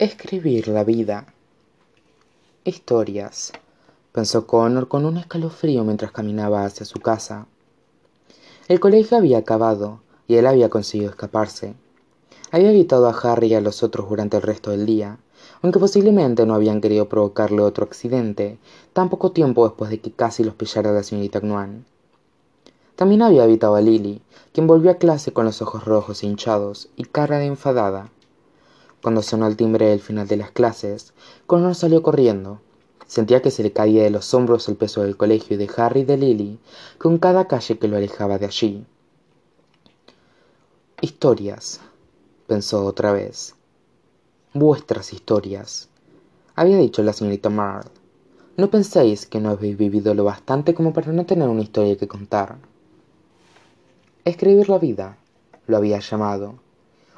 Escribir la vida. Historias, pensó Connor con un escalofrío mientras caminaba hacia su casa. El colegio había acabado y él había conseguido escaparse. Había evitado a Harry y a los otros durante el resto del día, aunque posiblemente no habían querido provocarle otro accidente tan poco tiempo después de que casi los pillara la señorita Knuan. También había evitado a Lily, quien volvió a clase con los ojos rojos e hinchados y cara de enfadada. Cuando sonó el timbre del final de las clases, Connor salió corriendo. Sentía que se le caía de los hombros el peso del colegio y de Harry y de Lily con cada calle que lo alejaba de allí. Historias, pensó otra vez. Vuestras historias, había dicho la señorita Mard. No penséis que no habéis vivido lo bastante como para no tener una historia que contar. Escribir la vida, lo había llamado.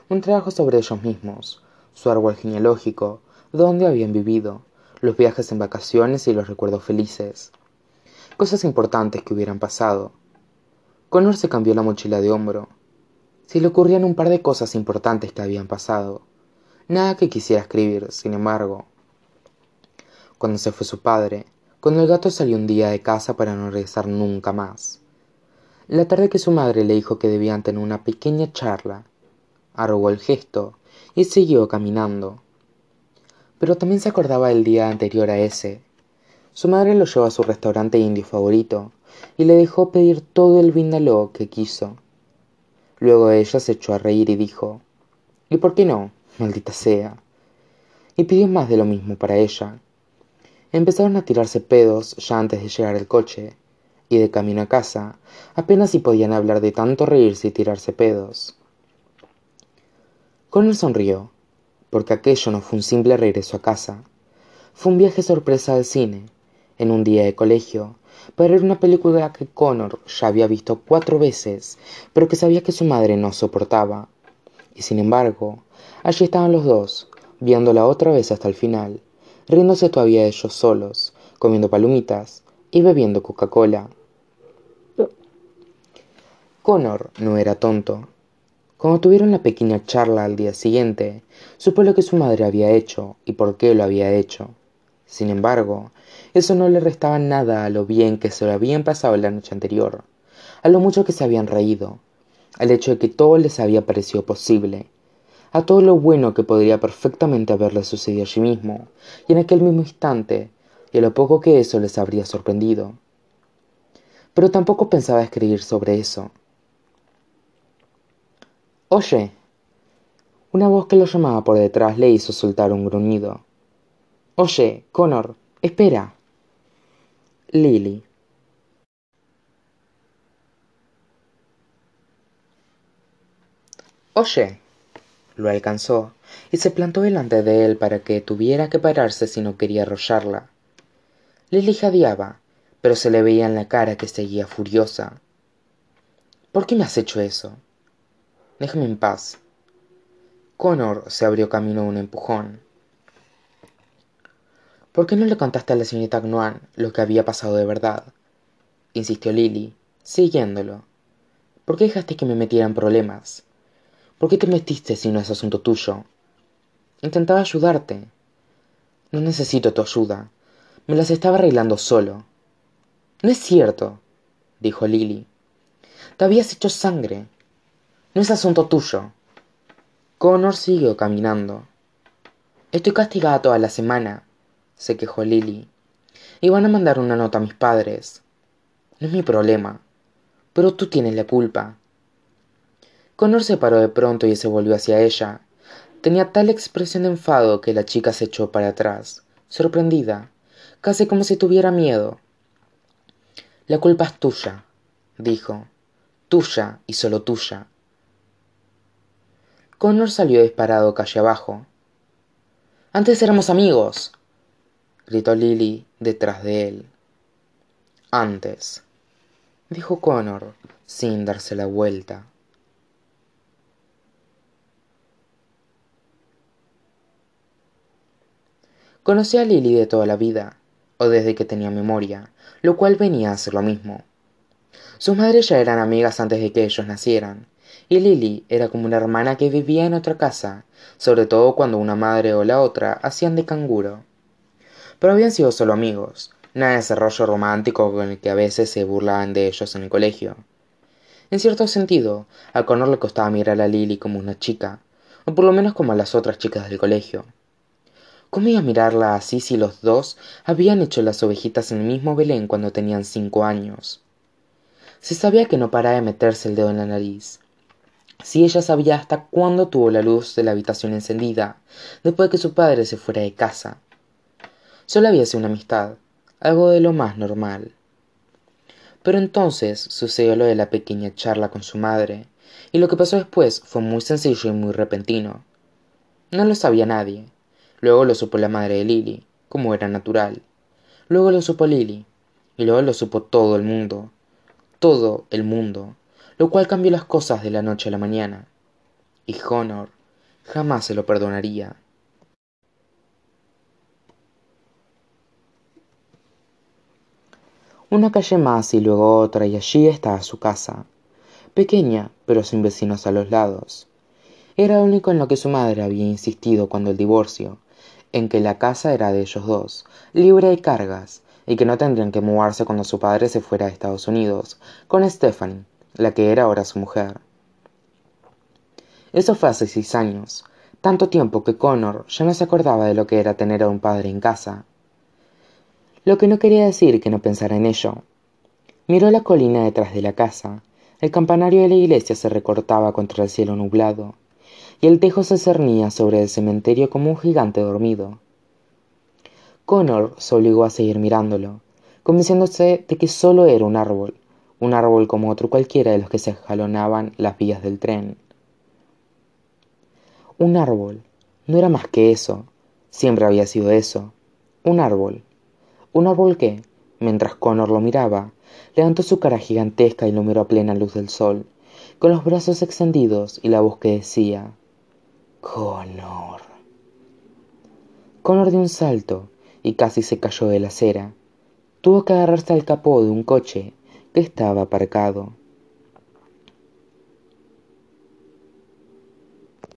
Un trabajo sobre ellos mismos, su árbol genealógico, dónde habían vivido, los viajes en vacaciones y los recuerdos felices. Cosas importantes que hubieran pasado. Connor se cambió la mochila de hombro. Se le ocurrían un par de cosas importantes que habían pasado. Nada que quisiera escribir, sin embargo. Cuando se fue su padre, cuando el gato salió un día de casa para no regresar nunca más. La tarde que su madre le dijo que debían tener una pequeña charla. Arrugó el gesto y siguió caminando. Pero también se acordaba del día anterior a ese. Su madre lo llevó a su restaurante indio favorito y le dejó pedir todo el vindaloo que quiso. Luego ella se echó a reír y dijo ¿Y por qué no? Maldita sea. Y pidió más de lo mismo para ella. Empezaron a tirarse pedos ya antes de llegar al coche, y de camino a casa apenas si podían hablar de tanto reírse y tirarse pedos. Connor sonrió, porque aquello no fue un simple regreso a casa. Fue un viaje sorpresa al cine, en un día de colegio, para ver una película que Connor ya había visto cuatro veces, pero que sabía que su madre no soportaba. Y sin embargo, allí estaban los dos, viéndola otra vez hasta el final, riéndose todavía ellos solos, comiendo palomitas y bebiendo Coca-Cola. Connor no era tonto. Cuando tuvieron la pequeña charla al día siguiente, supo lo que su madre había hecho y por qué lo había hecho. Sin embargo, eso no le restaba nada a lo bien que se lo habían pasado la noche anterior, a lo mucho que se habían reído, al hecho de que todo les había parecido posible, a todo lo bueno que podría perfectamente haberle sucedido allí mismo, y en aquel mismo instante, y a lo poco que eso les habría sorprendido. Pero tampoco pensaba escribir sobre eso. Oye. Una voz que lo llamaba por detrás le hizo soltar un gruñido. Oye, Connor, espera. Lily. Oye. Lo alcanzó y se plantó delante de él para que tuviera que pararse si no quería arrollarla. Lily jadeaba, pero se le veía en la cara que seguía furiosa. ¿Por qué me has hecho eso? Déjame en paz. Connor se abrió camino a un empujón. ¿Por qué no le contaste a la señorita Gnoan lo que había pasado de verdad? insistió Lily, siguiéndolo. ¿Por qué dejaste que me metiera en problemas? ¿Por qué te metiste si no es asunto tuyo? Intentaba ayudarte. No necesito tu ayuda. Me las estaba arreglando solo. No es cierto, dijo Lily. Te habías hecho sangre. No es asunto tuyo. Connor siguió caminando. Estoy castigada toda la semana, se quejó Lily. Y van a mandar una nota a mis padres. No es mi problema. Pero tú tienes la culpa. Connor se paró de pronto y se volvió hacia ella. Tenía tal expresión de enfado que la chica se echó para atrás, sorprendida, casi como si tuviera miedo. La culpa es tuya, dijo. Tuya y solo tuya. Connor salió disparado calle abajo. Antes éramos amigos, gritó Lily detrás de él. Antes, dijo Connor sin darse la vuelta. Conocí a Lily de toda la vida, o desde que tenía memoria, lo cual venía a ser lo mismo. Sus madres ya eran amigas antes de que ellos nacieran, y Lily era como una hermana que vivía en otra casa, sobre todo cuando una madre o la otra hacían de canguro. Pero habían sido solo amigos, nada de ese rollo romántico con el que a veces se burlaban de ellos en el colegio. En cierto sentido, a Connor le costaba mirar a Lily como una chica, o por lo menos como a las otras chicas del colegio. ¿Cómo iba a mirarla así si los dos habían hecho las ovejitas en el mismo Belén cuando tenían cinco años? Se sabía que no paraba de meterse el dedo en la nariz. Si ella sabía hasta cuándo tuvo la luz de la habitación encendida, después de que su padre se fuera de casa. Solo había sido una amistad, algo de lo más normal. Pero entonces sucedió lo de la pequeña charla con su madre, y lo que pasó después fue muy sencillo y muy repentino. No lo sabía nadie. Luego lo supo la madre de Lily, como era natural. Luego lo supo Lily, y luego lo supo todo el mundo. Todo el mundo, lo cual cambió las cosas de la noche a la mañana. Y Honor jamás se lo perdonaría. Una calle más y luego otra y allí estaba su casa, pequeña pero sin vecinos a los lados. Era lo único en lo que su madre había insistido cuando el divorcio, en que la casa era de ellos dos, libre de cargas, y que no tendrían que mudarse cuando su padre se fuera a Estados Unidos, con Stephanie, la que era ahora su mujer. Eso fue hace seis años, tanto tiempo que Connor ya no se acordaba de lo que era tener a un padre en casa, lo que no quería decir que no pensara en ello. Miró la colina detrás de la casa. El campanario de la iglesia se recortaba contra el cielo nublado, y el tejo se cernía sobre el cementerio como un gigante dormido. Connor se obligó a seguir mirándolo, convenciéndose de que solo era un árbol, un árbol como otro cualquiera de los que se jalonaban las vías del tren. Un árbol. No era más que eso. Siempre había sido eso. Un árbol. Un árbol que, mientras Connor lo miraba, levantó su cara gigantesca y lo miró a plena luz del sol, con los brazos extendidos y la voz que decía Connor. Connor dio un salto y casi se cayó de la acera. Tuvo que agarrarse al capó de un coche que estaba aparcado.